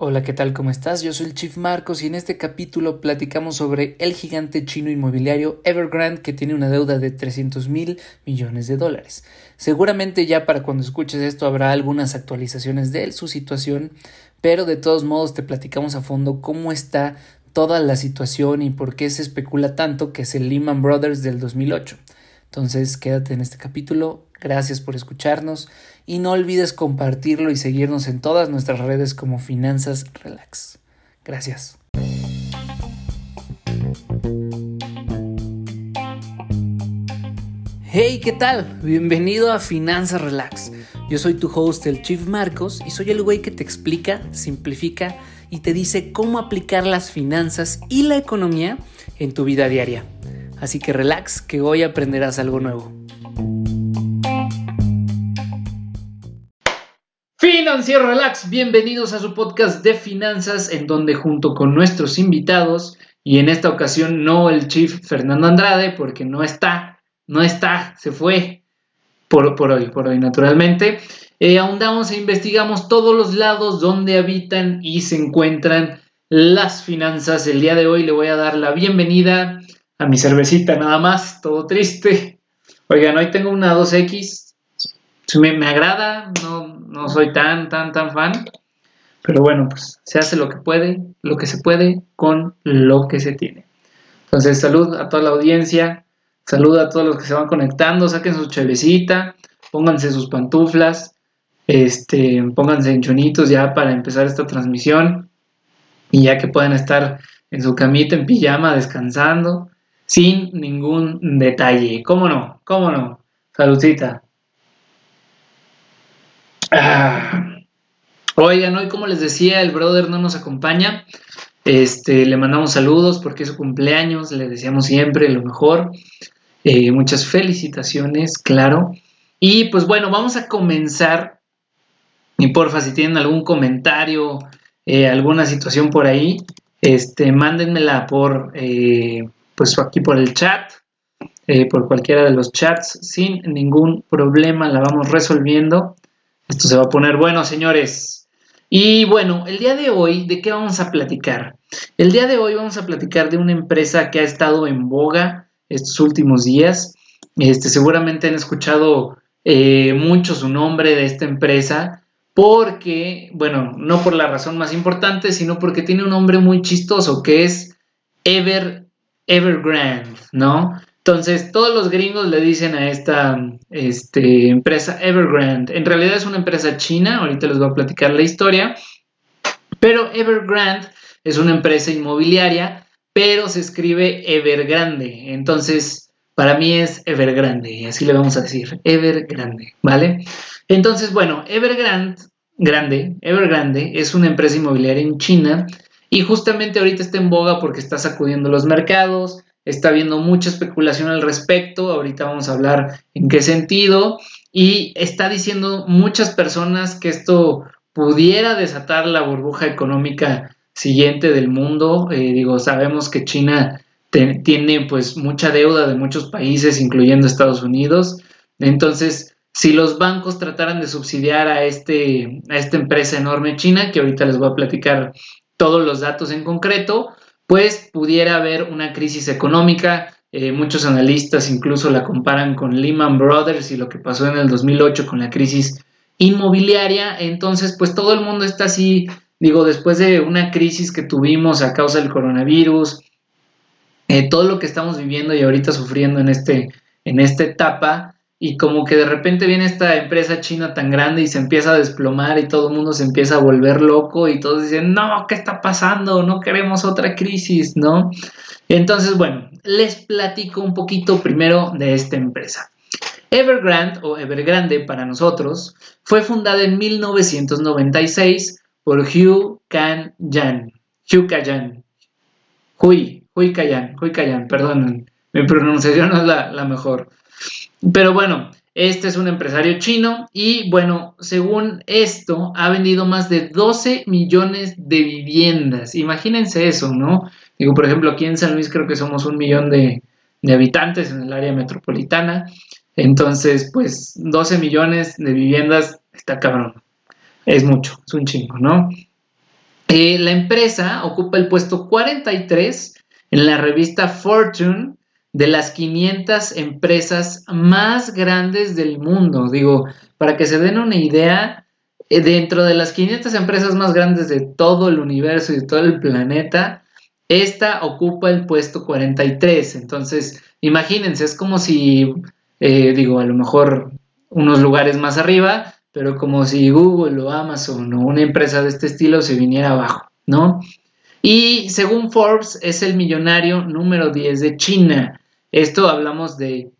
Hola, ¿qué tal? ¿Cómo estás? Yo soy el Chief Marcos y en este capítulo platicamos sobre el gigante chino inmobiliario Evergrande que tiene una deuda de 300 mil millones de dólares. Seguramente ya para cuando escuches esto habrá algunas actualizaciones de su situación, pero de todos modos te platicamos a fondo cómo está toda la situación y por qué se especula tanto que es el Lehman Brothers del 2008. Entonces quédate en este capítulo, gracias por escucharnos y no olvides compartirlo y seguirnos en todas nuestras redes como Finanzas Relax. Gracias. Hey, ¿qué tal? Bienvenido a Finanzas Relax. Yo soy tu host, el Chief Marcos, y soy el güey que te explica, simplifica y te dice cómo aplicar las finanzas y la economía en tu vida diaria. Así que relax, que hoy aprenderás algo nuevo. Financiero Relax, bienvenidos a su podcast de finanzas en donde junto con nuestros invitados y en esta ocasión no el chief Fernando Andrade porque no está, no está, se fue por, por hoy, por hoy naturalmente, eh, ahondamos e investigamos todos los lados donde habitan y se encuentran las finanzas. El día de hoy le voy a dar la bienvenida a mi cervecita nada más, todo triste. Oigan, hoy tengo una 2X, me, agrada, no, no soy tan, tan, tan fan, pero bueno, pues se hace lo que puede, lo que se puede con lo que se tiene. Entonces, salud a toda la audiencia, salud a todos los que se van conectando, saquen su chevecita, pónganse sus pantuflas, este, pónganse en chonitos ya para empezar esta transmisión y ya que puedan estar en su camita en pijama descansando sin ningún detalle. ¿Cómo no? ¿Cómo no? Saludcita. Ah. Oigan, hoy como les decía, el brother no nos acompaña. Este, le mandamos saludos porque es su cumpleaños, le deseamos siempre lo mejor. Eh, muchas felicitaciones, claro. Y pues bueno, vamos a comenzar. Y porfa, si tienen algún comentario, eh, alguna situación por ahí, este, mándenmela por, eh, pues aquí por el chat, por cualquiera de los chats, sin ningún problema, la vamos resolviendo. Esto se va a poner bueno, señores. Y bueno, el día de hoy, ¿de qué vamos a platicar? El día de hoy vamos a platicar de una empresa que ha estado en boga estos últimos días. Este, seguramente han escuchado eh, mucho su nombre de esta empresa porque, bueno, no por la razón más importante, sino porque tiene un nombre muy chistoso que es Ever Evergrande, ¿no? Entonces, todos los gringos le dicen a esta este, empresa Evergrande. En realidad es una empresa china, ahorita les voy a platicar la historia. Pero Evergrande es una empresa inmobiliaria, pero se escribe Evergrande. Entonces, para mí es Evergrande, así le vamos a decir, Evergrande, ¿vale? Entonces, bueno, Evergrande, grande, Evergrande es una empresa inmobiliaria en China y justamente ahorita está en boga porque está sacudiendo los mercados, está habiendo mucha especulación al respecto, ahorita vamos a hablar en qué sentido, y está diciendo muchas personas que esto pudiera desatar la burbuja económica siguiente del mundo. Eh, digo, sabemos que China tiene pues mucha deuda de muchos países, incluyendo Estados Unidos. Entonces, si los bancos trataran de subsidiar a, este, a esta empresa enorme china, que ahorita les voy a platicar todos los datos en concreto, pues pudiera haber una crisis económica. Eh, muchos analistas incluso la comparan con Lehman Brothers y lo que pasó en el 2008 con la crisis inmobiliaria. Entonces, pues todo el mundo está así, digo, después de una crisis que tuvimos a causa del coronavirus, eh, todo lo que estamos viviendo y ahorita sufriendo en, este, en esta etapa, y como que de repente viene esta empresa china tan grande y se empieza a desplomar y todo el mundo se empieza a volver loco y todos dicen, no, ¿qué está pasando? No queremos otra crisis, ¿no? Entonces, bueno, les platico un poquito primero de esta empresa. Evergrande o Evergrande para nosotros fue fundada en 1996 por Hugh Can Yan. Hugh Kayan. Hui, Hui Kayan, Hui Kayan, perdón, mi pronunciación no es la, la mejor. Pero bueno, este es un empresario chino y bueno, según esto, ha vendido más de 12 millones de viviendas. Imagínense eso, ¿no? Digo, por ejemplo, aquí en San Luis creo que somos un millón de, habitantes en el área metropolitana. Entonces, pues 12 millones de viviendas está cabrón. Es mucho, es un chingo, ¿no? Eh, la empresa ocupa el puesto 43 en la revista Fortune de las 500 empresas más grandes del mundo. Digo, para que se den una idea, eh, dentro de las 500 empresas más grandes de todo el universo y de todo el planeta, esta ocupa el puesto 43. Entonces, imagínense, es como si, eh, digo, a lo mejor unos lugares más arriba, pero como si Google o Amazon o una empresa de este estilo se viniera abajo, ¿no? Y según Forbes, es el millonario número 10 de China. Esto hablamos de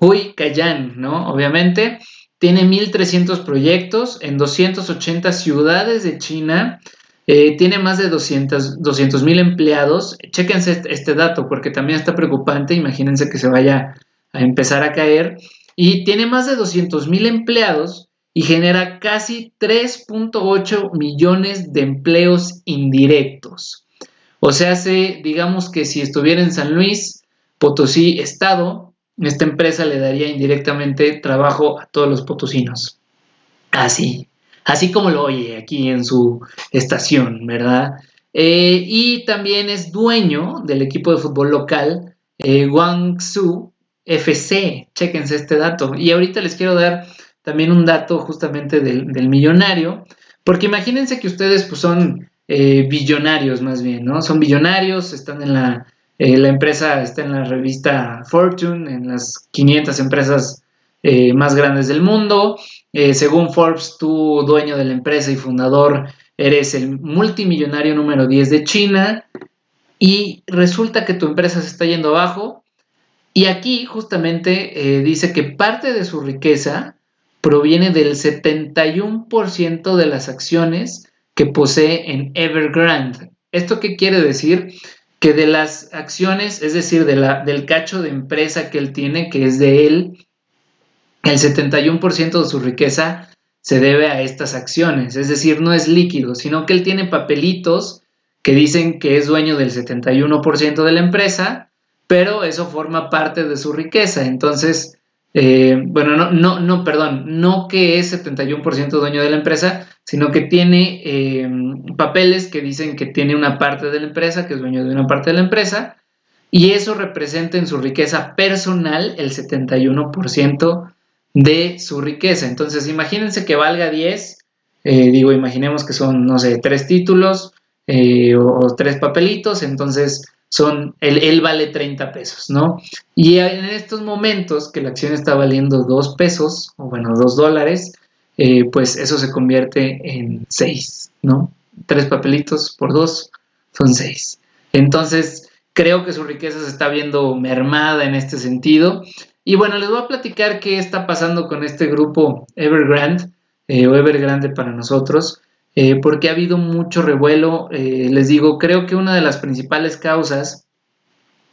Hui Kayan, ¿no? Obviamente. Tiene 1.300 proyectos en 280 ciudades de China. Eh, tiene más de 200 mil empleados. Chéquense este, este, dato porque también está preocupante. Imagínense que se vaya a empezar a caer. Y tiene más de 200 mil empleados y genera casi 3.8 millones de empleos indirectos. O sea, digamos que si estuviera en San Luis, Potosí, Estado, esta empresa le daría indirectamente trabajo a todos los potosinos. Así, así como lo oye aquí en su estación, ¿verdad? Eh, y también es dueño del equipo de fútbol local eh, Guangzhou FC. Chéquense este dato. Y ahorita les quiero dar también un dato justamente del, millonario, porque imagínense que ustedes pues, son eh, billonarios más bien, ¿no? Son billonarios, están en la eh, la empresa está en la revista Fortune, en las 500 empresas eh, más grandes del mundo. Eh, según Forbes, tú, dueño de la empresa y fundador, eres el multimillonario número 10 de China y resulta que tu empresa se está yendo abajo. Y aquí justamente dice que parte de su riqueza proviene del 71% de las acciones que posee en Evergrande. ¿Esto qué quiere decir? Que de las acciones, es decir, del cacho de empresa que él tiene, que es de él, el 71% de su riqueza se debe a estas acciones, es decir, no es líquido, sino que él tiene papelitos que dicen que es dueño del 71% de la empresa, pero eso forma parte de su riqueza. Entonces, eh, bueno, no, no, no, perdón, no que es 71% dueño de la empresa, sino que tiene eh, papeles que dicen que tiene una parte de la empresa, que es dueño de una parte de la empresa, y eso representa en su riqueza personal el 71% de su riqueza. Entonces, imagínense que valga 10, eh, digo, imaginemos que son, no sé, tres títulos o tres papelitos, entonces son, él, vale 30 pesos, ¿no? Y en estos momentos que la acción está valiendo 2 pesos, o bueno, 2 dólares, eh, pues eso se convierte en 6, ¿no? Tres papelitos por 2 son 6. Entonces, creo que su riqueza se está viendo mermada en este sentido. Y bueno, les voy a platicar qué está pasando con este grupo Evergrande, eh, o Evergrande para nosotros. Eh, porque ha habido mucho revuelo. Eh, les digo, creo que una de las principales causas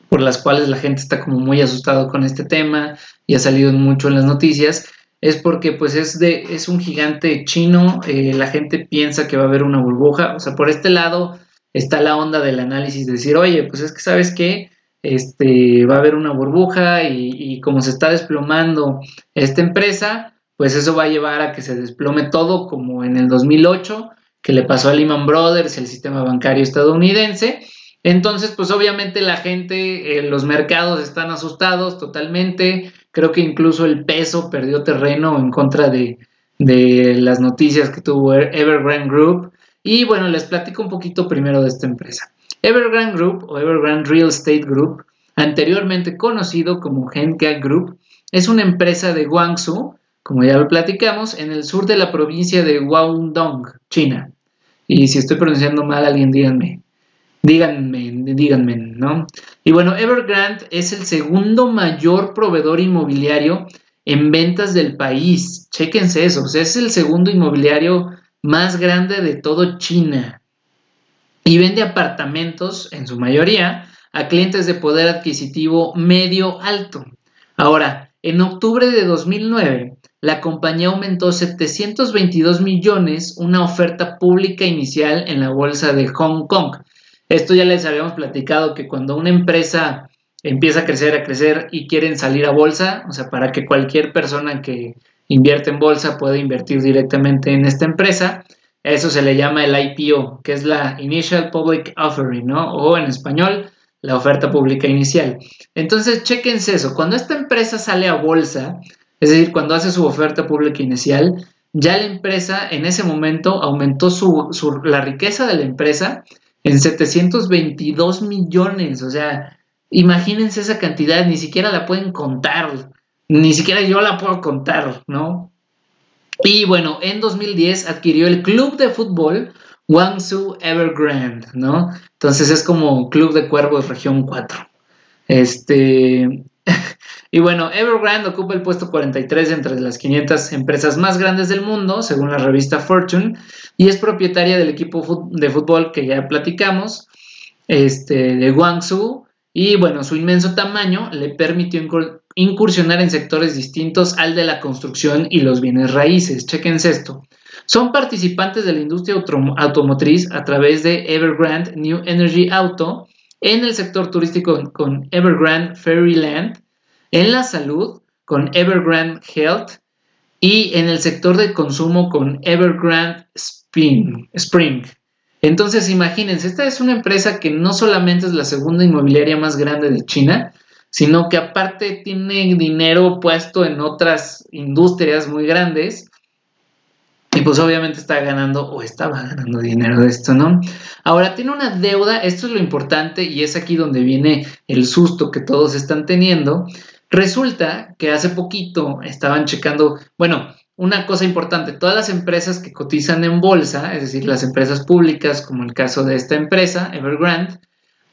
por las cuales la gente está como muy asustado con este tema y ha salido mucho en las noticias es porque pues es de es un gigante chino eh, la gente piensa que va a haber una burbuja o sea por este lado está la onda del análisis de decir oye pues es que sabes que este va a haber una burbuja y, y como se está desplomando esta empresa pues eso va a llevar a que se desplome todo como en el 2008 que le pasó a Lehman Brothers, el sistema bancario estadounidense. Entonces, pues obviamente la gente, eh, los mercados están asustados totalmente. Creo que incluso el peso perdió terreno en contra de, de las noticias que tuvo Evergrande Group. Y bueno, les platico un poquito primero de esta empresa. Evergrande Group o Evergrande Real Estate Group, anteriormente conocido como Henka Group, es una empresa de Guangzhou, como ya lo platicamos, en el sur de la provincia de Guangdong, China. Y si estoy pronunciando mal, alguien díganme. Díganme, díganme, ¿no? Y bueno, Evergrande es el segundo mayor proveedor inmobiliario en ventas del país. Chéquense eso, o sea, es el segundo inmobiliario más grande de todo China. Y vende apartamentos, en su mayoría, a clientes de poder adquisitivo medio alto. Ahora, en octubre de 2009, la compañía aumentó 722 millones una oferta pública inicial en la bolsa de Hong Kong. Esto ya les habíamos platicado que cuando una empresa empieza a crecer, a crecer y quieren salir a bolsa, o sea, para que cualquier persona que invierte en bolsa pueda invertir directamente en esta empresa, eso se le llama el IPO, que es la Initial Public Offering, ¿no? O en español, la oferta pública inicial. Entonces, chequense eso. Cuando esta empresa sale a bolsa, es decir, cuando hace su oferta pública inicial, ya la empresa en ese momento aumentó la riqueza de la empresa en 722 millones. O sea, imagínense esa cantidad, ni siquiera la pueden contar, ni siquiera yo la puedo contar, ¿no? Y bueno, en 2010 adquirió el club de fútbol Guangzhou Evergrande, ¿no? Entonces es como Club de Cuervos Región 4. Este, y bueno, Evergrande ocupa el puesto 43 entre las 500 empresas más grandes del mundo, según la revista Fortune, y es propietaria del equipo de fútbol que ya platicamos, este, de Guangzhou, y bueno, su inmenso tamaño le permitió incursionar en sectores distintos al de la construcción y los bienes raíces. Chequense esto. Son participantes de la industria automotriz a través de Evergrande New Energy Auto, en el sector turístico con Evergrande Fairyland, en la salud con Evergrande Health y en el sector de consumo con Evergrande Spring. Entonces, imagínense, esta es una empresa que no solamente es la segunda inmobiliaria más grande de China, sino que aparte tiene dinero puesto en otras industrias muy grandes y pues obviamente está ganando o estaba ganando dinero de esto, ¿no? Ahora tiene una deuda, esto es lo importante y es aquí donde viene el susto que todos están teniendo. Resulta que hace poquito estaban checando, bueno, una cosa importante, todas las empresas que cotizan en bolsa, es decir, las empresas públicas, como el caso de esta empresa, Evergrande,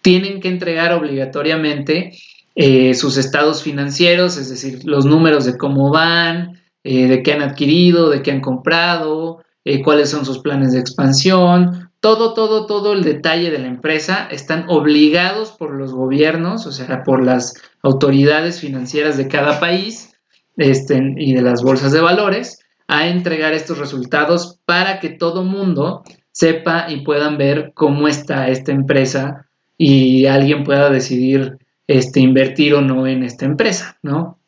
tienen que entregar obligatoriamente eh, sus estados financieros, es decir, los números de cómo van, eh, de qué han adquirido, de qué han comprado, eh, cuáles son sus planes de expansión, todo, todo, todo el detalle de la empresa están obligados por los gobiernos, o sea, por las autoridades financieras de cada país este, y de las bolsas de valores a entregar estos resultados para que todo mundo sepa y puedan ver cómo está esta empresa y alguien pueda decidir este, invertir o no en esta empresa, ¿no?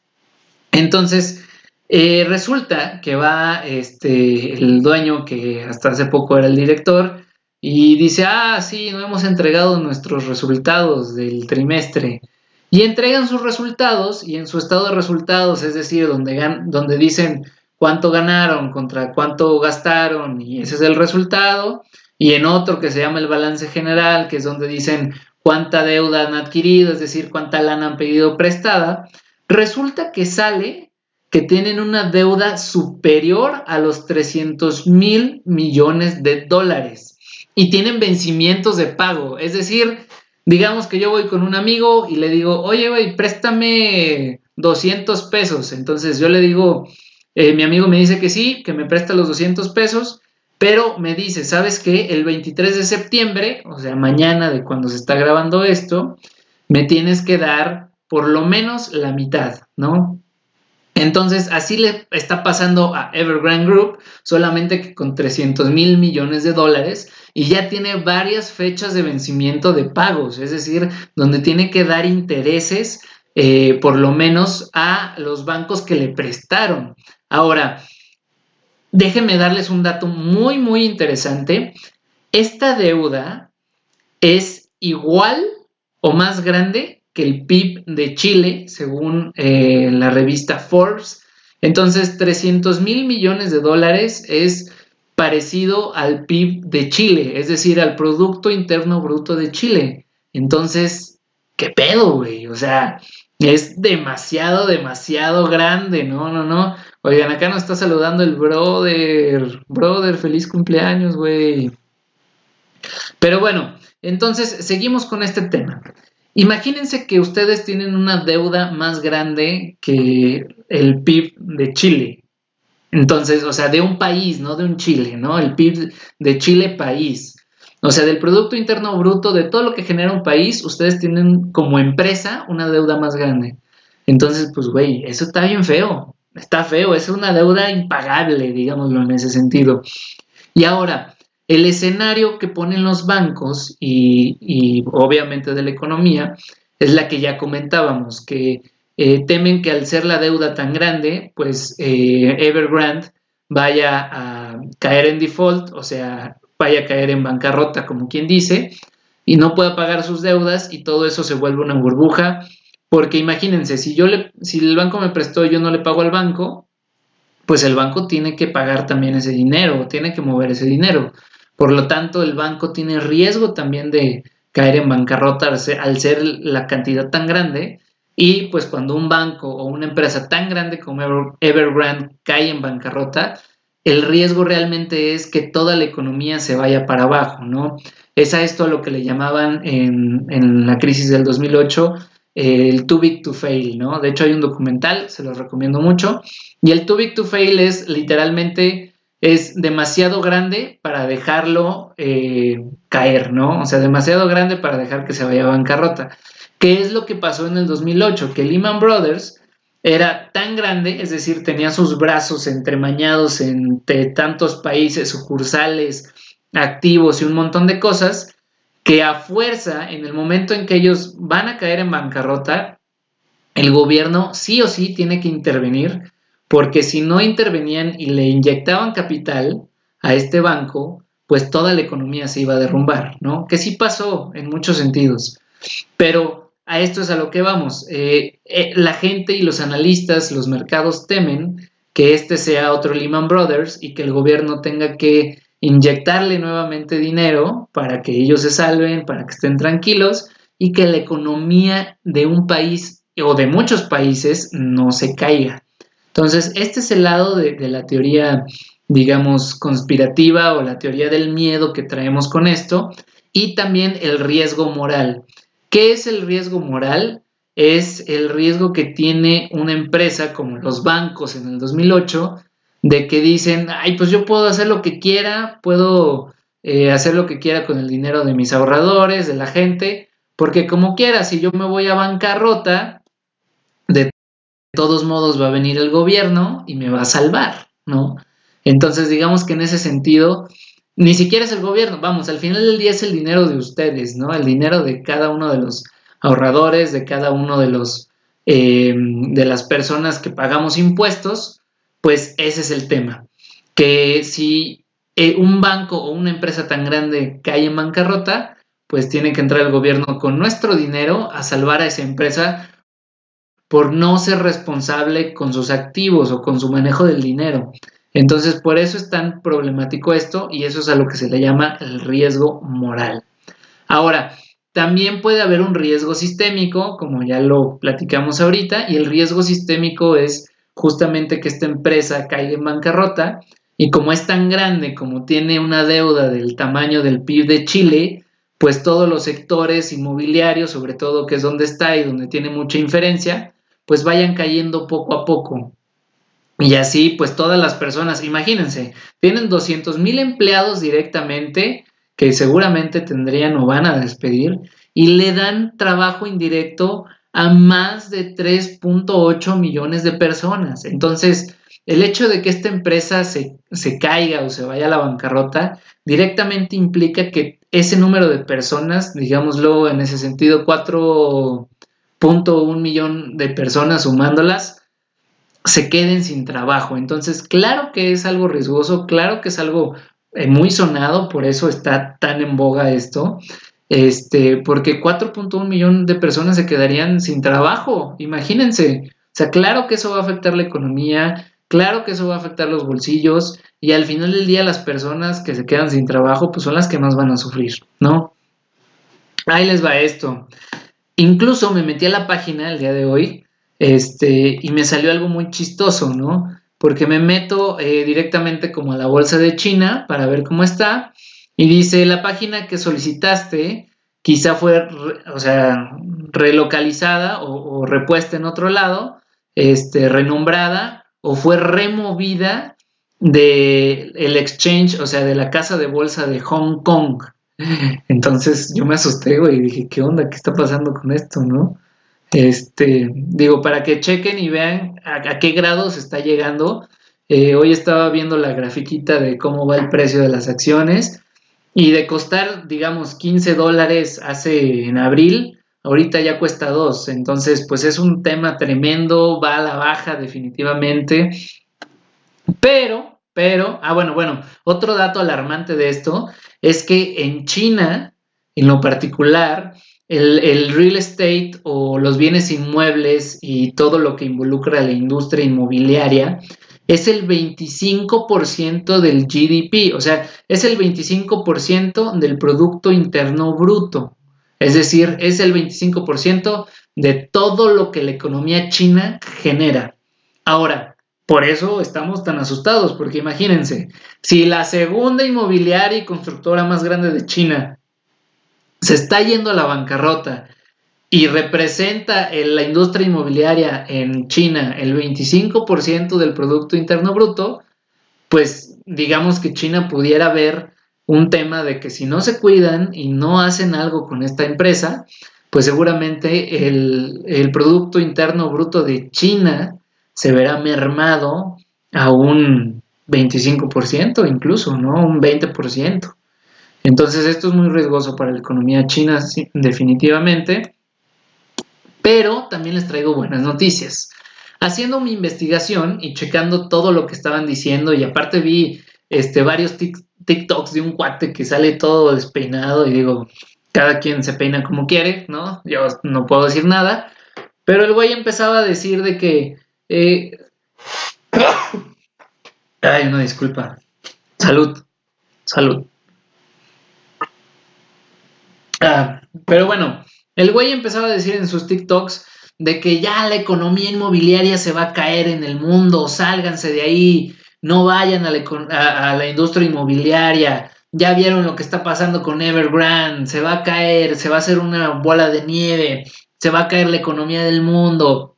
Entonces, eh, resulta que va este, el dueño, que hasta hace poco era el director, y dice, ah, sí, no hemos entregado nuestros resultados del trimestre y entregan sus resultados y en su estado de resultados, es decir, donde, donde dicen cuánto ganaron contra cuánto gastaron y ese es el resultado, y en otro que se llama el balance general, que es donde dicen cuánta deuda han adquirido, es decir, cuánta lana han pedido prestada, resulta que sale que tienen una deuda superior a los 300 mil millones de dólares y tienen vencimientos de pago, es decir, digamos que yo voy con un amigo y le digo, oye, güey, préstame 200 pesos. Entonces yo le digo, eh, mi amigo me dice que sí, que me presta los 200 pesos, pero me dice, ¿sabes qué? El 23 de septiembre, o sea, mañana de cuando se está grabando esto, me tienes que dar por lo menos la mitad, ¿no? Entonces, así le está pasando a Evergrande Group, solamente que con 300 mil millones de dólares y ya tiene varias fechas de vencimiento de pagos, es decir, donde tiene que dar intereses eh, por lo menos a los bancos que le prestaron. Ahora, déjenme darles un dato muy, muy interesante. Esta deuda es igual o más grande que el PIB de Chile, según eh, la revista Forbes. Entonces, 300 mil millones de dólares es parecido al PIB de Chile, es decir, al Producto Interno Bruto de Chile. Entonces, ¿qué pedo, güey? O sea, es demasiado, demasiado grande, no, no, no. Oigan, acá nos está saludando el brother. Brother, feliz cumpleaños, güey. Pero bueno, entonces seguimos con este tema. Imagínense que ustedes tienen una deuda más grande que el PIB de Chile. Entonces, o sea, de un país, no de un Chile, ¿no? El PIB de Chile país. O sea, del Producto Interno Bruto, de todo lo que genera un país, ustedes tienen como empresa una deuda más grande. Entonces, pues, güey, eso está bien feo. Está feo, es una deuda impagable, digámoslo en ese sentido. Y ahora, el escenario que ponen los bancos y, obviamente de la economía es la que ya comentábamos, que eh, temen que al ser la deuda tan grande, pues eh, Evergrande vaya a caer en default, o sea, vaya a caer en bancarrota, como quien dice, y no pueda pagar sus deudas y todo eso se vuelve una burbuja, porque imagínense, si yo le, si el banco me prestó y yo no le pago al banco, pues el banco tiene que pagar también ese dinero, tiene que mover ese dinero. Por lo tanto, el banco tiene riesgo también de caer en bancarrota al ser la cantidad tan grande. Y pues cuando un banco o una empresa tan grande como Evergrande cae en bancarrota, el riesgo realmente es que toda la economía se vaya para abajo, ¿no? Es a esto lo que le llamaban en, la crisis del 2008 el Too Big to Fail, ¿no? De hecho hay un documental, se los recomiendo mucho, y el Too Big to Fail es literalmente, es demasiado grande para dejarlo eh, caer, ¿no? O sea, demasiado grande para dejar que se vaya a bancarrota. ¿Qué es lo que pasó en el 2008? Que Lehman Brothers era tan grande, es decir, tenía sus brazos entremañados entre tantos países, sucursales, activos y un montón de cosas, que a fuerza, en el momento en que ellos van a caer en bancarrota, el gobierno sí o sí tiene que intervenir, porque si no intervenían y le inyectaban capital a este banco, pues toda la economía se iba a derrumbar, ¿no? Que sí pasó en muchos sentidos. Pero a esto es a lo que vamos. Eh, eh, la gente y los analistas, los mercados temen que este sea otro Lehman Brothers y que el gobierno tenga que inyectarle nuevamente dinero para que ellos se salven, para que estén tranquilos y que la economía de un país o de muchos países no se caiga. Entonces, este es el lado de, la teoría, digamos, conspirativa o la teoría del miedo que traemos con esto y también el riesgo moral. ¿Qué es el riesgo moral? Es el riesgo que tiene una empresa como los bancos en el 2008 de que dicen, ay, pues yo puedo hacer lo que quiera, puedo eh, hacer lo que quiera con el dinero de mis ahorradores, de la gente, porque como quiera, si yo me voy a bancarrota, todos modos va a venir el gobierno y me va a salvar, ¿no? Entonces, digamos que en ese sentido, ni siquiera es el gobierno, vamos, al final del día es el dinero de ustedes, ¿no? El dinero de cada uno de los ahorradores, de cada uno de los eh, de las personas que pagamos impuestos, pues ese es el tema. Que si eh, un banco o una empresa tan grande cae en bancarrota, pues tiene que entrar el gobierno con nuestro dinero a salvar a esa empresa por no ser responsable con sus activos o con su manejo del dinero. Entonces, por eso es tan problemático esto y eso es a lo que se le llama el riesgo moral. Ahora, también puede haber un riesgo sistémico, como ya lo platicamos ahorita, y el riesgo sistémico es justamente que esta empresa caiga en bancarrota y como es tan grande, como tiene una deuda del tamaño del PIB de Chile, pues todos los sectores inmobiliarios, sobre todo que es donde está y donde tiene mucha inferencia, pues vayan cayendo poco a poco. Y así, pues todas las personas, imagínense, tienen 200 mil empleados directamente que seguramente tendrían o van a despedir y le dan trabajo indirecto a más de 3.8 millones de personas. Entonces, el hecho de que esta empresa se, caiga o se vaya a la bancarrota directamente implica que ese número de personas, digámoslo en ese sentido, 4.1 millón de personas sumándolas, se queden sin trabajo. Entonces, claro que es algo riesgoso, claro que es algo eh, muy sonado, por eso está tan en boga esto. Este, porque 4.1 millón de personas se quedarían sin trabajo, imagínense. O sea, claro que eso va a afectar la economía, claro que eso va a afectar los bolsillos y al final del día las personas que se quedan sin trabajo pues son las que más van a sufrir, ¿no? Ahí les va esto. Incluso me metí a la página el día de hoy este, y me salió algo muy chistoso, ¿no? Porque me meto eh, directamente como a la bolsa de China para ver cómo está y dice, la página que solicitaste quizá fue, o sea, relocalizada o, repuesta en otro lado, este, renombrada o fue removida del el exchange, o sea, de la casa de bolsa de Hong Kong. Entonces yo me asusté, güey, y dije, ¿qué onda? ¿Qué está pasando con esto, no? Este, digo, para que chequen y vean a, qué grado se está llegando. Eh, hoy estaba viendo la grafiquita de cómo va el precio de las acciones y de costar, digamos, 15 dólares hace en abril, ahorita ya cuesta 2. Entonces, pues es un tema tremendo, va a la baja definitivamente. Pero, pero, ah, bueno, bueno, otro dato alarmante de esto es que en China, en lo particular, el, real estate o los bienes inmuebles y todo lo que involucra a la industria inmobiliaria es el 25% del GDP, o sea, es el 25% del Producto Interno Bruto. Es decir, es el 25% de todo lo que la economía china genera. Ahora, por eso estamos tan asustados, porque imagínense, si la segunda inmobiliaria y constructora más grande de China se está yendo a la bancarrota y representa en la industria inmobiliaria en China el 25% del Producto Interno Bruto, pues digamos que China pudiera ver un tema de que si no se cuidan y no hacen algo con esta empresa, pues seguramente el, Producto Interno Bruto de China se verá mermado a un 25% incluso, ¿no? Un 20%. Entonces esto es muy riesgoso para la economía china definitivamente, pero también les traigo buenas noticias. Haciendo mi investigación y checando todo lo que estaban diciendo y aparte vi este, varios TikToks de un cuate que sale todo despeinado y digo, cada quien se peina como quiere, ¿no? Yo no puedo decir nada, pero el güey empezaba a decir de que... Eh... Ay, una disculpa. Salud, salud. Ah, pero bueno, el güey empezaba a decir en sus TikToks de que ya la economía inmobiliaria se va a caer en el mundo, sálganse de ahí, no vayan a la, industria inmobiliaria, ya vieron lo que está pasando con Evergrande, se va a caer, se va a hacer una bola de nieve, se va a caer la economía del mundo,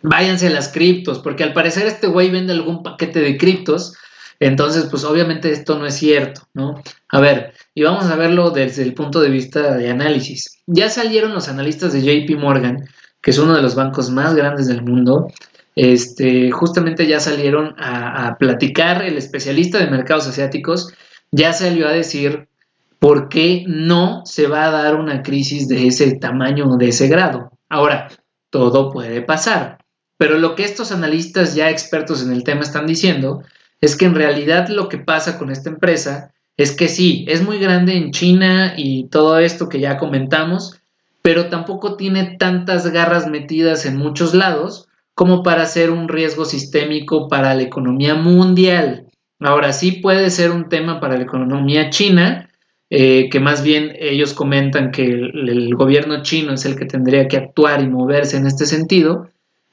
váyanse las criptos, porque al parecer este güey vende algún paquete de criptos, entonces pues obviamente esto no es cierto, ¿no? A ver, y vamos a verlo desde el punto de vista de análisis. Ya salieron los analistas de JP Morgan, que es uno de los bancos más grandes del mundo, este, justamente ya salieron a, platicar, el especialista de mercados asiáticos ya salió a decir por qué no se va a dar una crisis de ese tamaño o de ese grado. Ahora, todo puede pasar, pero lo que estos analistas ya expertos en el tema están diciendo es que en realidad lo que pasa con esta empresa es que sí, es muy grande en China y todo esto que ya comentamos, pero tampoco tiene tantas garras metidas en muchos lados como para ser un riesgo sistémico para la economía mundial. Ahora sí puede ser un tema para la economía china, eh, que más bien ellos comentan que el, gobierno chino es el que tendría que actuar y moverse en este sentido,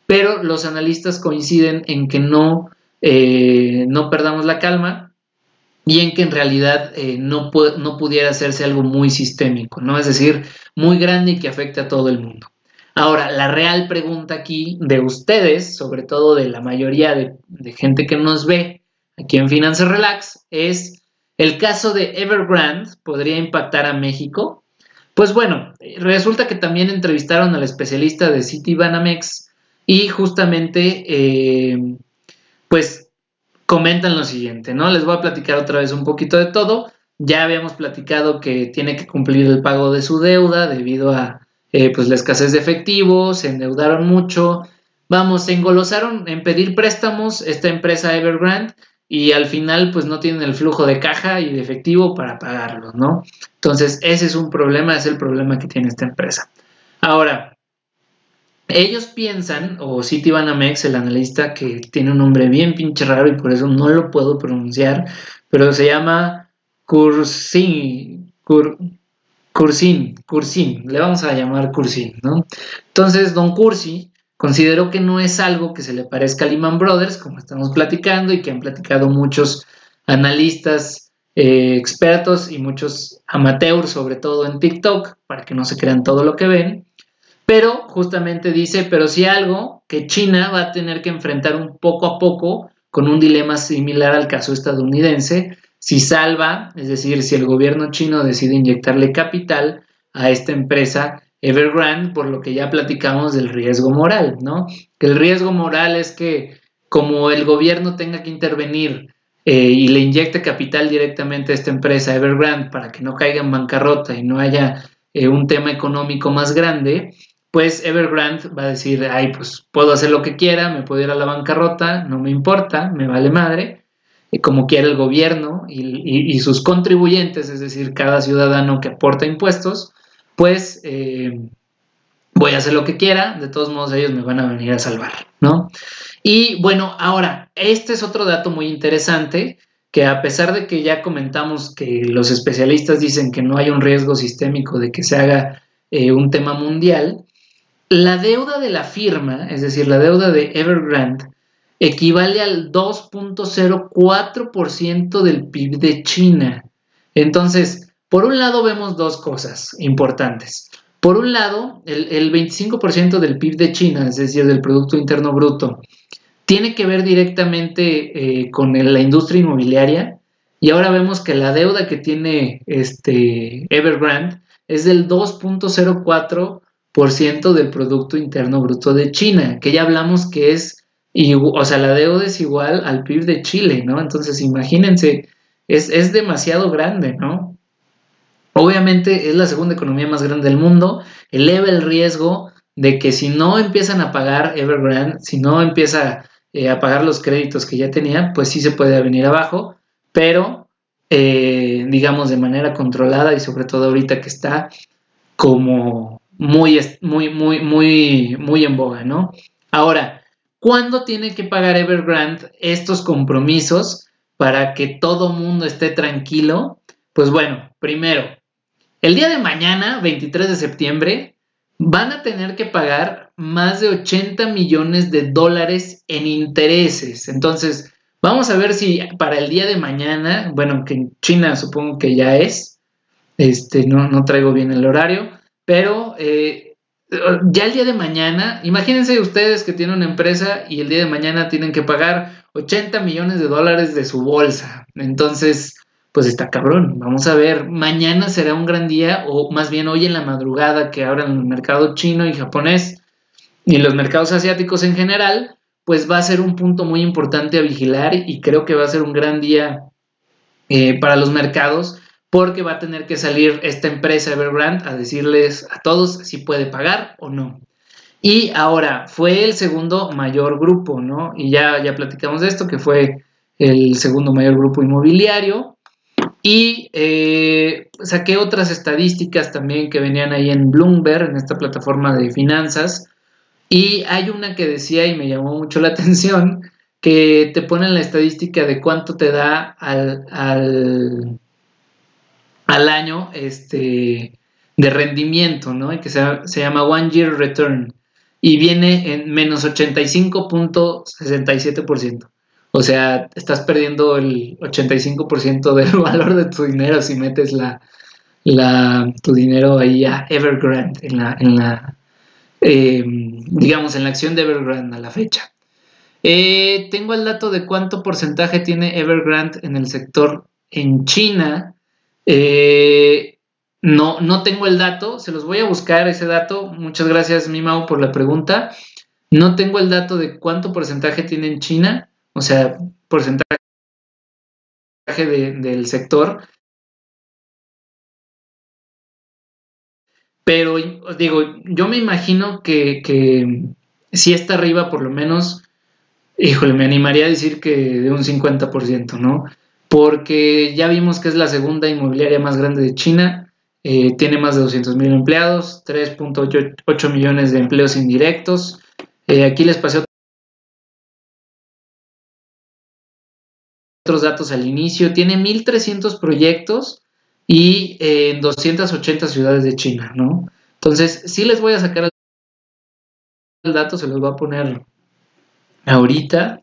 pero los analistas coinciden en que no, eh, no perdamos la calma, y en que en realidad eh, no, no pudiera hacerse algo muy sistémico, ¿no? Es decir, muy grande y que afecte a todo el mundo. Ahora, la real pregunta aquí de ustedes, sobre todo de la mayoría de, gente que nos ve aquí en Finanzas Relax, es el caso de Evergrande podría impactar a México. Pues bueno, resulta que también entrevistaron al especialista de Citibanamex y justamente, eh, pues comentan lo siguiente, ¿no? Les voy a platicar otra vez un poquito de todo. Ya habíamos platicado que tiene que cumplir el pago de su deuda debido a eh, pues la escasez de efectivo, se endeudaron mucho. Vamos, se engolosaron en pedir préstamos esta empresa Evergrande y al final pues no tienen el flujo de caja y de efectivo para pagarlo, ¿no? Entonces ese es un problema, es el problema que tiene esta empresa. Ahora, ellos piensan, o Citibanamex, el analista que tiene un nombre bien pinche raro y por eso no lo puedo pronunciar, pero se llama Cursin, Cursin, Cursin, le vamos a llamar Cursin, ¿no? Entonces, Don Cursi consideró que no es algo que se le parezca a Lehman Brothers, como estamos platicando y que han platicado muchos analistas eh, expertos y muchos amateurs, sobre todo en TikTok, para que no se crean todo lo que ven. Pero justamente dice, pero si algo que China va a tener que enfrentar un poco a poco con un dilema similar al caso estadounidense, si salva, es decir, si el gobierno chino decide inyectarle capital a esta empresa Evergrande, por lo que ya platicamos del riesgo moral, ¿no? Que el riesgo moral es que como el gobierno tenga que intervenir eh, y le inyecte capital directamente a esta empresa Evergrande para que no caiga en bancarrota y no haya eh, un tema económico más grande, pues Evergrande va a decir, ay, pues puedo hacer lo que quiera, me puedo ir a la bancarrota, no me importa, me vale madre. Como quiere el gobierno y, sus contribuyentes, es decir, cada ciudadano que aporta impuestos, pues eh, voy a hacer lo que quiera, de todos modos ellos me van a venir a salvar, ¿no? Y bueno, ahora, este es otro dato muy interesante, que a pesar de que ya comentamos que los especialistas dicen que no hay un riesgo sistémico de que se haga eh, un tema mundial, la deuda de la firma, es decir, la deuda de Evergrande, equivale al 2.04% del PIB de China. Entonces, por un lado vemos dos cosas importantes. Por un lado, el, 25% del PIB de China, es decir, del Producto Interno Bruto, tiene que ver directamente eh, con la industria inmobiliaria y ahora vemos que la deuda que tiene este Evergrande es del 2.04% del Producto Interno Bruto de China, que ya hablamos que es y, o sea, la deuda es igual al PIB de Chile, ¿no? Entonces, imagínense, es, demasiado grande, ¿no? Obviamente es la segunda economía más grande del mundo, eleva el riesgo de que si no empiezan a pagar Evergrande, si no empieza eh, a pagar los créditos que ya tenía, pues sí se puede venir abajo, pero eh, digamos de manera controlada y sobre todo ahorita que está como muy, muy, muy, muy, muy en boga, ¿no? Ahora, ¿Cuándo tiene que pagar Evergrande estos compromisos para que todo mundo esté tranquilo? Pues bueno, primero, el día de mañana, 23 de septiembre, van a tener que pagar más de 80 millones de dólares en intereses. Entonces, vamos a ver si para el día de mañana, bueno, que en China supongo que ya es, este, no, no traigo bien el horario, pero eh, ya el día de mañana, imagínense ustedes que tienen una empresa y el día de mañana tienen que pagar 80 millones de dólares de su bolsa. Entonces, pues está cabrón. Vamos a ver, mañana será un gran día o más bien hoy en la madrugada que abran el mercado chino y japonés y los mercados asiáticos en general, pues va a ser un punto muy importante a vigilar y creo que va a ser un gran día eh, para los mercados porque va a tener que salir esta empresa Evergrande a decirles a todos si puede pagar o no. Y ahora, fue el segundo mayor grupo, ¿no? Y ya, ya platicamos de esto, que fue el segundo mayor grupo inmobiliario. Y eh, saqué otras estadísticas también que venían ahí en Bloomberg, en esta plataforma de finanzas. Y hay una que decía, y me llamó mucho la atención, que te pone la estadística de cuánto te da al, al al año este, de rendimiento, ¿no? Y que se, llama One Year Return y viene en menos 85.67%. O sea, estás perdiendo el 85% del valor de tu dinero si metes la, la, tu dinero ahí a Evergrande, en la, en la eh, digamos, en la acción de Evergrande a la fecha. Eh, tengo el dato de cuánto porcentaje tiene Evergrande en el sector en China eh, no, no tengo el dato, se los voy a buscar ese dato. Muchas gracias, Mimao, por la pregunta. No tengo el dato de cuánto porcentaje tiene en China, o sea, porcentaje del sector. Pero digo, yo me imagino que, que si está arriba, por lo menos, híjole, me animaría a decir que de un 50%, ¿no? Porque ya vimos que es la segunda inmobiliaria más grande de China, eh, tiene más de 200 mil empleados, 3.8 millones de empleos indirectos. Eh, aquí les pasé otros datos al inicio, tiene 1.300 proyectos y eh, en 280 ciudades de China, ¿no? Entonces, sí les voy a sacar el dato, se los voy a poner ahorita,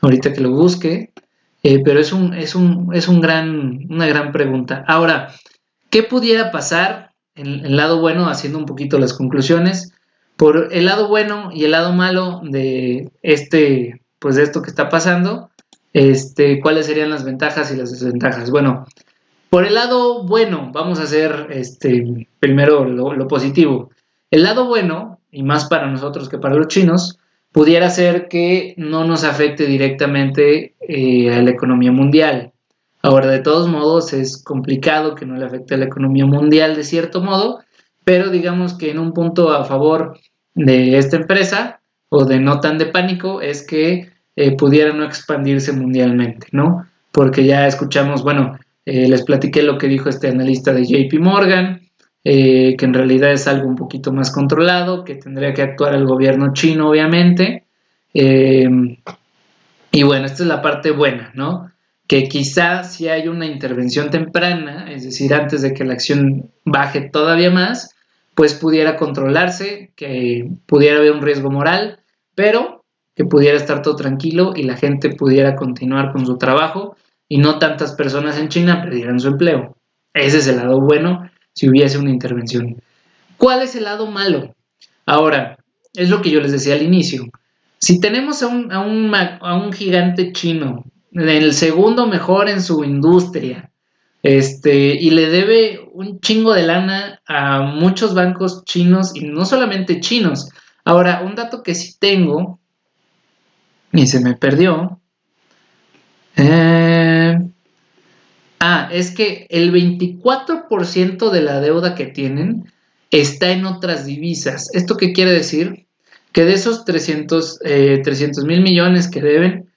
ahorita que lo busque. Eh, pero es, un, es, un, es un gran, una gran pregunta. Ahora, ¿qué pudiera pasar en el lado bueno, haciendo un poquito las conclusiones? Por el lado bueno y el lado malo de este, pues de esto que está pasando, este, ¿cuáles serían las ventajas y las desventajas? Bueno, por el lado bueno, vamos a hacer este, primero lo, lo positivo. El lado bueno, y más para nosotros que para los chinos, pudiera ser que no nos afecte directamente eh, a la economía mundial. Ahora, de todos modos, es complicado que no le afecte a la economía mundial de cierto modo, pero digamos que en un punto a favor de esta empresa o de no tan de pánico es que eh, pudiera no expandirse mundialmente, ¿no? porque ya escuchamos, bueno, eh, les platiqué lo que dijo este analista de JP Morgan, eh, que en realidad es algo un poquito más controlado, que tendría que actuar el gobierno chino, obviamente. Eh, y bueno, esta es la parte buena, ¿no? Que quizá si hay una intervención temprana, es decir, antes de que la acción baje todavía más, pues pudiera controlarse, que pudiera haber un riesgo moral, pero que pudiera estar todo tranquilo y la gente pudiera continuar con su trabajo y no tantas personas en China perdieran su empleo. Ese es el lado bueno si hubiese una intervención. ¿Cuál es el lado malo? Ahora, es lo que yo les decía al inicio. Si tenemos a un, gigante chino, el segundo mejor en su industria, este, y le debe un chingo de lana a muchos bancos chinos y no solamente chinos. Ahora, un dato que sí tengo y se me perdió. Eh, ah, es que el 24% de la deuda que tienen está en otras divisas. ¿Esto qué quiere decir? Que de esos 300 eh, mil millones que deben,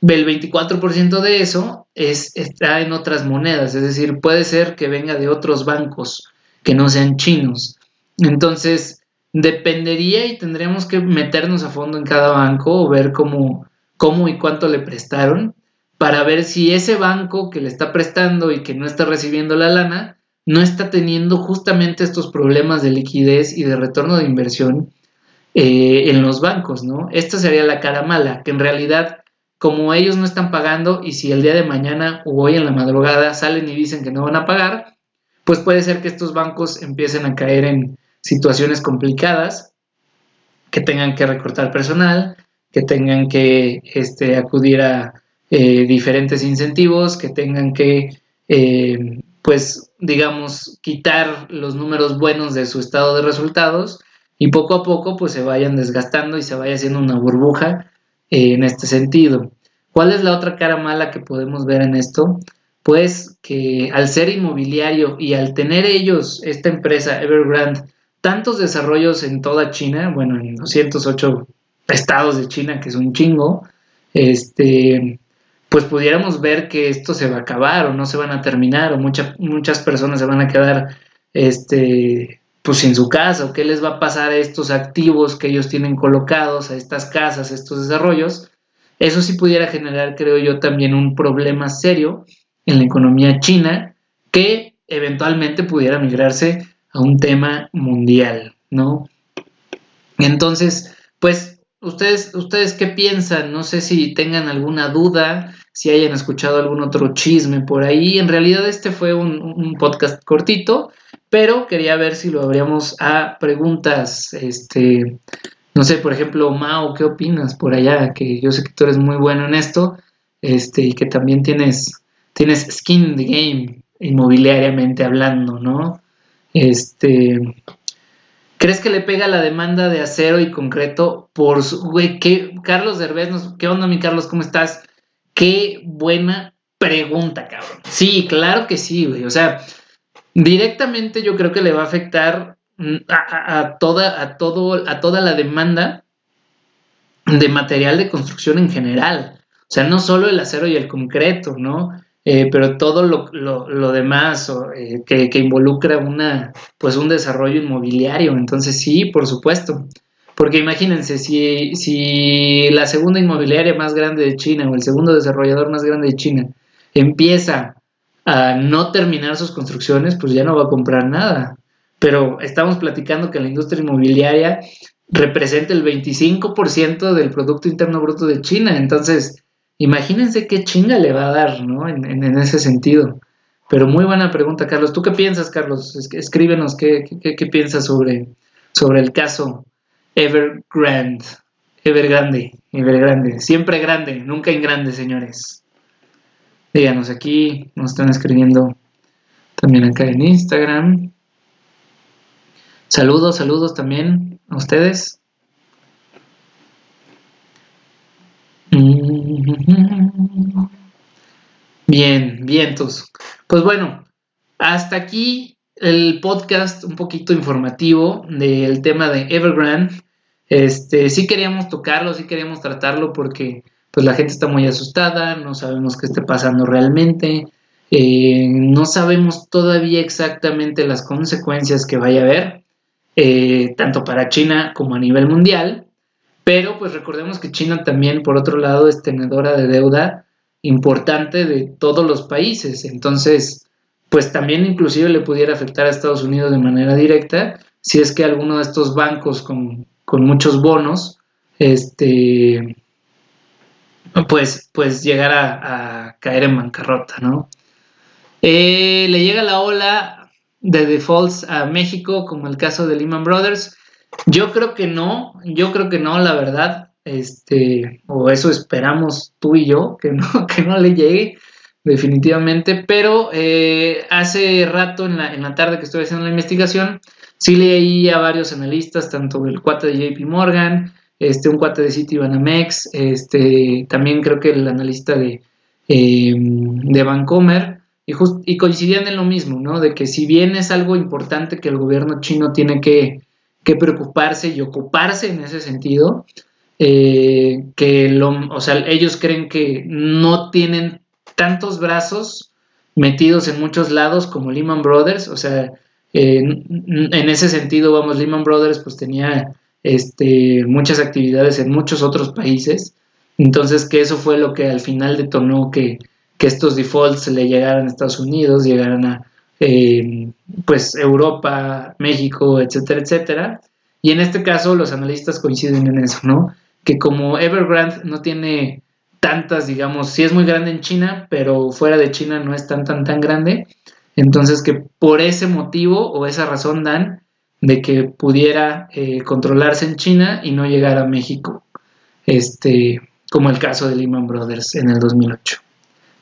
el 24% de eso es, está en otras monedas, es decir, puede ser que venga de otros bancos que no sean chinos. Entonces, dependería y tendríamos que meternos a fondo en cada banco o ver cómo, cómo y cuánto le prestaron para ver si ese banco que le está prestando y que no está recibiendo la lana no está teniendo justamente estos problemas de liquidez y de retorno de inversión eh, en los bancos, ¿no? Esta sería la cara mala, que en realidad como ellos no están pagando y si el día de mañana o hoy en la madrugada salen y dicen que no van a pagar, pues puede ser que estos bancos empiecen a caer en situaciones complicadas, que tengan que recortar personal, que tengan que este, acudir a eh, diferentes incentivos, que tengan que, eh, pues, digamos, quitar los números buenos de su estado de resultados y poco a poco, pues, se vayan desgastando y se vaya haciendo una burbuja en este sentido. ¿Cuál es la otra cara mala que podemos ver en esto? Pues que al ser inmobiliario y al tener ellos, esta empresa Evergrande, tantos desarrollos en toda China, bueno, en 208 estados de China, que es un chingo, este, pues pudiéramos ver que esto se va a acabar o no se van a terminar o muchas personas se van a quedar este, pues sin su casa o qué les va a pasar a estos activos que ellos tienen colocados, a estas casas, a estos desarrollos, eso sí pudiera generar, creo yo, también un problema serio en la economía china que eventualmente pudiera migrarse a un tema mundial, ¿no? Entonces, pues, ustedes, ustedes qué piensan, no sé si tengan alguna duda, si hayan escuchado algún otro chisme por ahí. En realidad este fue un, podcast cortito, pero quería ver si lo abríamos a preguntas. Este, no sé, por ejemplo, Mao, ¿qué opinas por allá? Que yo sé que tú eres muy bueno en esto, este, y que también tienes, tienes skin the game, inmobiliariamente hablando, ¿no? Este, ¿crees que le pega la demanda de acero y concreto por su, güey, qué, Carlos Derbez, ¿qué onda mi Carlos? ¿Cómo estás? Qué buena pregunta, cabrón. Sí, claro que sí, güey, o sea, directamente yo creo que le va a afectar mm, a, toda, a, todo, a toda la demanda de material de construcción en general. O sea, no solo el acero y el concreto, ¿no? Eh, pero todo lo, demás eh, que, involucra una, pues un desarrollo inmobiliario. Entonces sí, por supuesto. Porque imagínense, si, si la segunda inmobiliaria más grande de China o el segundo desarrollador más grande de China empieza a no terminar sus construcciones, pues ya no va a comprar nada. Pero estamos platicando que la industria inmobiliaria representa el 25% del Producto Interno Bruto de China. Entonces, imagínense qué chinga le va a dar, ¿no? En, ese sentido. Pero muy buena pregunta, Carlos. ¿Tú qué piensas, Carlos? Escríbenos qué, qué, piensas sobre, sobre el caso Evergrande. Evergrande, Evergrande. Siempre grande, nunca en grande, señores. Díganos aquí, nos están escribiendo también acá en Instagram. Saludos, saludos también a ustedes. Bien, vientos. Pues bueno, hasta aquí el podcast un poquito informativo del tema de Evergrande. Este, sí queríamos tocarlo, sí queríamos tratarlo porque pues la gente está muy asustada, no sabemos qué esté pasando realmente, eh, no sabemos todavía exactamente las consecuencias que vaya a haber, eh, tanto para China como a nivel mundial, pero pues recordemos que China también, por otro lado, es tenedora de deuda importante de todos los países, entonces pues también inclusive le pudiera afectar a Estados Unidos de manera directa si es que alguno de estos bancos con, con muchos bonos, este, pues, pues llegar a, caer en bancarrota, ¿no? Eh, le llega la ola de defaults a México, como el caso de Lehman Brothers. Yo creo que no, yo creo que no, la verdad, este, o eso esperamos tú y yo, que no, que no le llegue definitivamente, pero eh, hace rato en la, en la tarde que estuve haciendo la investigación, sí leí a varios analistas, tanto el cuate de JP Morgan, este, un cuate de Citibanamex, este, también creo que el analista de, eh, de Vancomer, y, y, coincidían en lo mismo, ¿no? De que si bien es algo importante que el gobierno chino tiene que, preocuparse y ocuparse en ese sentido, eh, que lo, o sea, ellos creen que no tienen tantos brazos metidos en muchos lados como Lehman Brothers, o sea, en ese sentido, vamos, Lehman Brothers pues tenía este, muchas actividades en muchos otros países. Entonces, que eso fue lo que al final detonó que, estos defaults le llegaran a Estados Unidos, llegaran a eh, pues Europa, México, etcétera, etcétera. Y en este caso los analistas coinciden en eso, ¿no? Que como Evergrande no tiene tantas, digamos, sí es muy grande en China, pero fuera de China no es tan, tan, tan grande. Entonces que por ese motivo o esa razón dan de que pudiera eh, controlarse en China y no llegar a México, este, como el caso de Lehman Brothers en el 2008.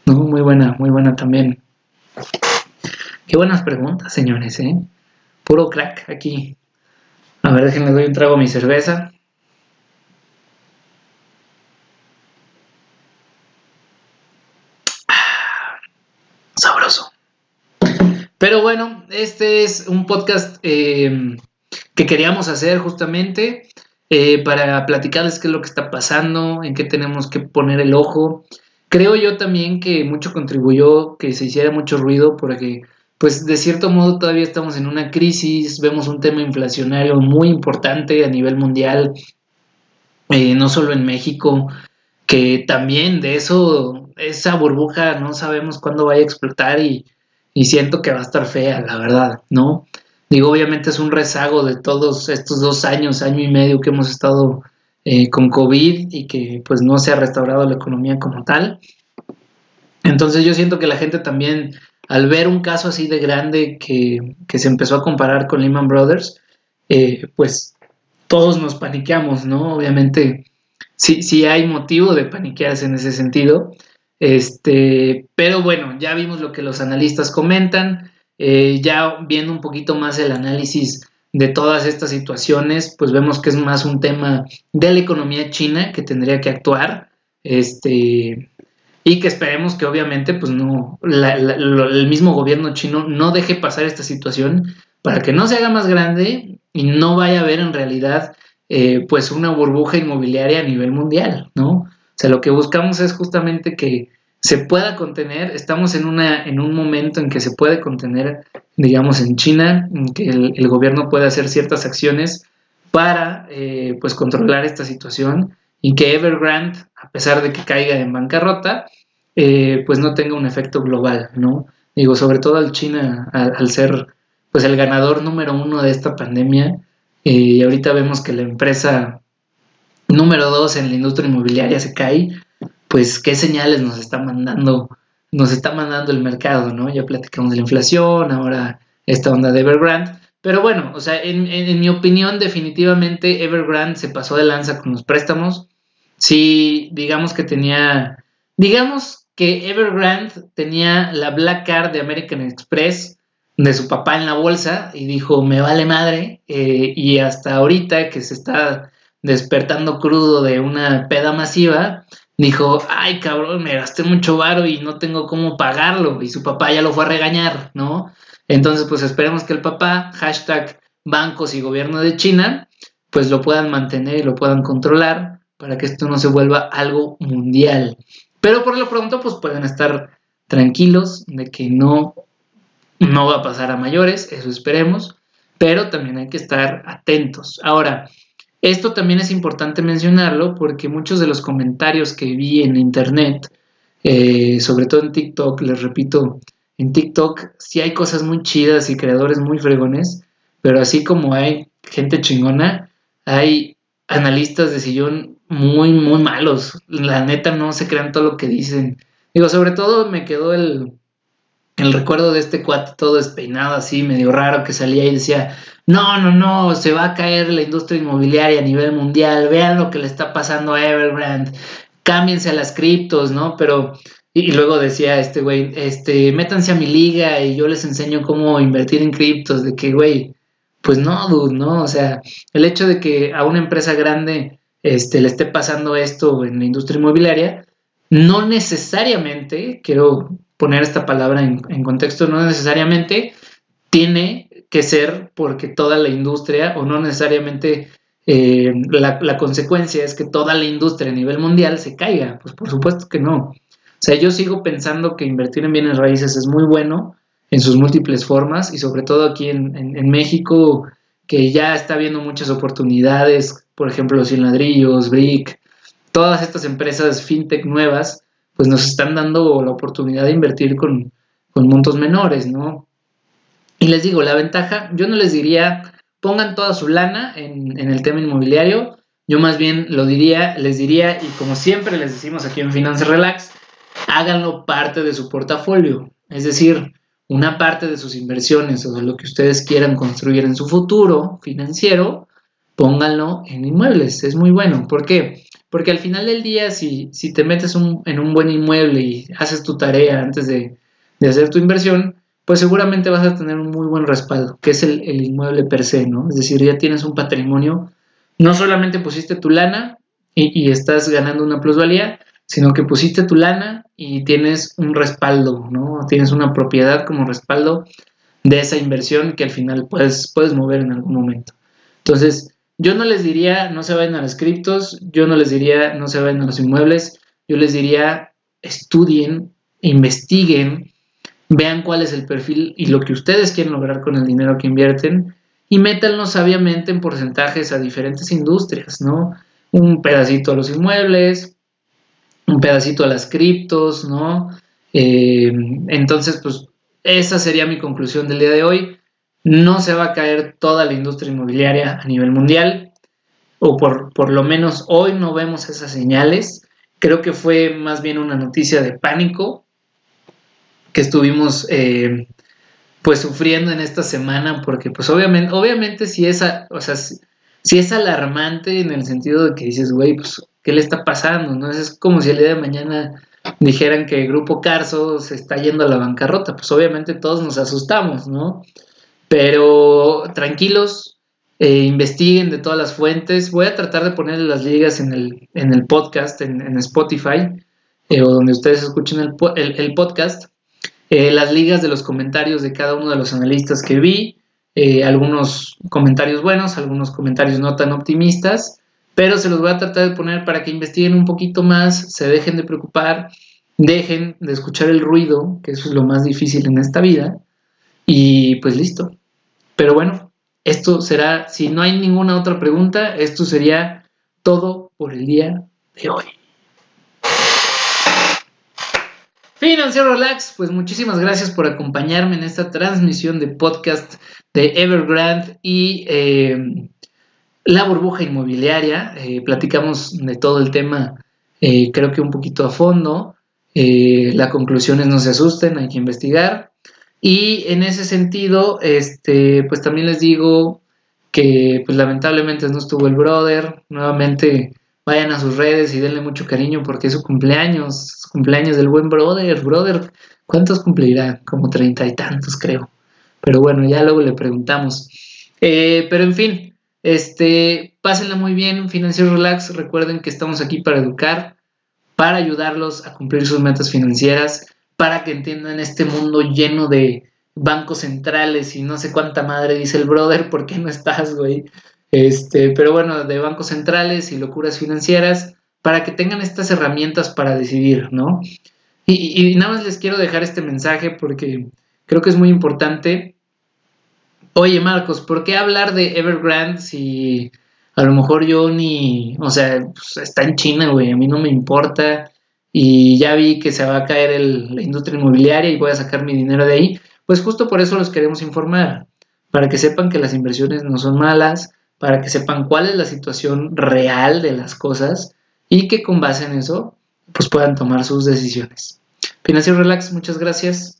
Muy buena, muy buena también. Qué buenas preguntas, señores, ¿eh? Puro crack aquí. A ver, déjenme doy un trago a mi cerveza. Pero bueno, este es un podcast eh, que queríamos hacer justamente eh, para platicarles qué es lo que está pasando, en qué tenemos que poner el ojo. Creo yo también que mucho contribuyó que se hiciera mucho ruido porque pues de cierto modo todavía estamos en una crisis, vemos un tema inflacionario muy importante a nivel mundial, eh, no solo en México, que también de eso, esa burbuja no sabemos cuándo vaya a explotar y y siento que va a estar fea, la verdad, ¿no? Digo, obviamente es un rezago de todos estos dos años, año y medio que hemos estado eh, con COVID y que pues no se ha restaurado la economía como tal. Entonces yo siento que la gente también, al ver un caso así de grande que, se empezó a comparar con Lehman Brothers, eh, pues todos nos paniqueamos, ¿no? Obviamente sí, sí hay motivo de paniquearse en ese sentido. Este, pero bueno, ya vimos lo que los analistas comentan, eh, ya viendo un poquito más el análisis de todas estas situaciones, pues vemos que es más un tema de la economía china que tendría que actuar, este, y que esperemos que obviamente, pues no, el mismo gobierno chino no deje pasar esta situación para que no se haga más grande y no vaya a haber en realidad, eh, pues una burbuja inmobiliaria a nivel mundial, ¿no? sea, lo que buscamos es justamente que se pueda contener, estamos en, una, en un momento en que se puede contener, digamos, en China, en que el, gobierno puede hacer ciertas acciones para, eh, pues, controlar esta situación y que Evergrande, a pesar de que caiga en bancarrota, eh, pues no tenga un efecto global, ¿no? Digo, sobre todo al China, al, ser, pues, el ganador número uno de esta pandemia, eh, y ahorita vemos que la empresa número dos en la industria inmobiliaria se cae, pues qué señales nos está mandando, nos está mandando el mercado, ¿no? Ya platicamos de la inflación, ahora esta onda de Evergrande. Pero bueno, o sea, en, mi opinión, definitivamente Evergrande se pasó de lanza con los préstamos. Sí, digamos que tenía, digamos que Evergrande tenía la Black Card de American Express de su papá en la bolsa y dijo, me vale madre. Eh, y hasta ahorita que se está despertando crudo de una peda masiva, dijo, ay cabrón, me gasté mucho varo y no tengo cómo pagarlo. Y su papá ya lo fue a regañar, ¿no? Entonces, pues esperemos que el papá, hashtag bancos y gobierno de China, pues lo puedan mantener y lo puedan controlar para que esto no se vuelva algo mundial. Pero por lo pronto, pues pueden estar tranquilos de que no, no va a pasar a mayores, eso esperemos, pero también hay que estar atentos. Ahora, esto también es importante mencionarlo porque muchos de los comentarios que vi en internet, eh, sobre todo en TikTok, les repito, en TikTok sí hay cosas muy chidas y creadores muy fregones, pero así como hay gente chingona, hay analistas de sillón muy, muy malos. La neta no se crean todo lo que dicen. Digo, sobre todo me quedó el, el recuerdo de este cuate todo despeinado así, medio raro, que salía y decía, no, no, no, se va a caer la industria inmobiliaria a nivel mundial, vean lo que le está pasando a Evergrande, cámbiense a las criptos, ¿no? Pero, y, luego decía este güey, este, métanse a mi liga y yo les enseño cómo invertir en criptos, de que, güey, pues no, dude, ¿no? O sea, el hecho de que a una empresa grande este, le esté pasando esto en la industria inmobiliaria, no necesariamente, quiero poner esta palabra en, contexto, no necesariamente tiene que ser porque toda la industria, o no necesariamente eh, la, la, consecuencia es que toda la industria a nivel mundial se caiga. Pues por supuesto que no. O sea, yo sigo pensando que invertir en bienes raíces es muy bueno en sus múltiples formas y sobre todo aquí en, en, México que ya está viendo muchas oportunidades, por ejemplo, Sin Ladrillos, Brick, todas estas empresas fintech nuevas, pues nos están dando la oportunidad de invertir con, con montos menores, ¿no? Y les digo, la ventaja, yo no les diría, pongan toda su lana en, en, el tema inmobiliario, yo más bien lo diría, les diría, y como siempre les decimos aquí en Finance Relax, háganlo parte de su portafolio. Es decir, una parte de sus inversiones o de lo que ustedes quieran construir en su futuro financiero, pónganlo en inmuebles. Es muy bueno. ¿Por qué? Porque al final del día, si, si te metes en un buen inmueble y haces tu tarea antes de, hacer tu inversión, pues seguramente vas a tener un muy buen respaldo, que es el, el, inmueble per se, ¿no? Es decir, ya tienes un patrimonio, no solamente pusiste tu lana y, y estás ganando una plusvalía, sino que pusiste tu lana y tienes un respaldo, ¿no? Tienes una propiedad como respaldo de esa inversión que al final puedes, puedes mover en algún momento. Entonces, yo no les diría no se vayan a las criptos, yo no les diría no se vayan a los inmuebles, yo les diría estudien, investiguen, vean cuál es el perfil y lo que ustedes quieren lograr con el dinero que invierten y métanlo sabiamente en porcentajes a diferentes industrias, ¿no? Un pedacito a los inmuebles, un pedacito a las criptos, ¿no? Eh, entonces, pues esa sería mi conclusión del día de hoy. No se va a caer toda la industria inmobiliaria a nivel mundial, o por, por lo menos hoy no vemos esas señales. Creo que fue más bien una noticia de pánico que estuvimos eh, pues sufriendo en esta semana, porque pues obviamente, obviamente si o sea, si es alarmante en el sentido de que dices, güey, pues ¿qué le está pasando? ¿no? Es como si el día de mañana dijeran que el grupo Carso se está yendo a la bancarrota, pues obviamente todos nos asustamos, ¿no? Pero tranquilos, eh, investiguen de todas las fuentes. Voy a tratar de poner las ligas en el, en el podcast, en, Spotify, eh, o donde ustedes escuchen el, podcast, eh, las ligas de los comentarios de cada uno de los analistas que vi, algunos comentarios buenos, algunos comentarios no tan optimistas pero se los voy a tratar de poner para que investiguen un poquito más, se dejen de preocupar, dejen de escuchar el ruido, que eso es lo más difícil en esta vida, y pues listo. Pero bueno, esto será, si no hay ninguna otra pregunta, esto sería todo por el día de hoy. Financiero Relax, pues muchísimas gracias por acompañarme en esta transmisión de podcast de Evergrande y eh, la burbuja inmobiliaria, eh, platicamos de todo el tema, eh, creo que un poquito a fondo. Eh, la conclusión es no se asusten, hay que investigar. Y en ese sentido, este, pues también les digo que pues lamentablemente no estuvo el brother. Nuevamente vayan a sus redes y denle mucho cariño porque es su cumpleaños, cumpleaños del buen brother. Brother, ¿cuántos cumplirá? Como treinta y tantos creo. Pero bueno, ya luego le preguntamos. pero en fin, este, pásenla muy bien, Financiero Relax. Recuerden que estamos aquí para educar, para ayudarlos a cumplir sus metas financieras, para que entiendan este mundo lleno de bancos centrales y no sé cuánta madre dice el brother, ¿por qué no estás, güey? Este, pero bueno, de bancos centrales y locuras financieras, para que tengan estas herramientas para decidir, ¿no? Y, y, nada más les quiero dejar este mensaje porque creo que es muy importante. Oye, Marcos, ¿por qué hablar de Evergrande si a lo mejor yo ni, o sea, pues, está en China, güey, a mí no me importa y ya vi que se va a caer la industria inmobiliaria y voy a sacar mi dinero de ahí? Pues justo por eso los queremos informar, para que sepan que las inversiones no son malas, para que sepan cuál es la situación real de las cosas y que con base en eso pues puedan tomar sus decisiones. Financiero Relax, muchas gracias.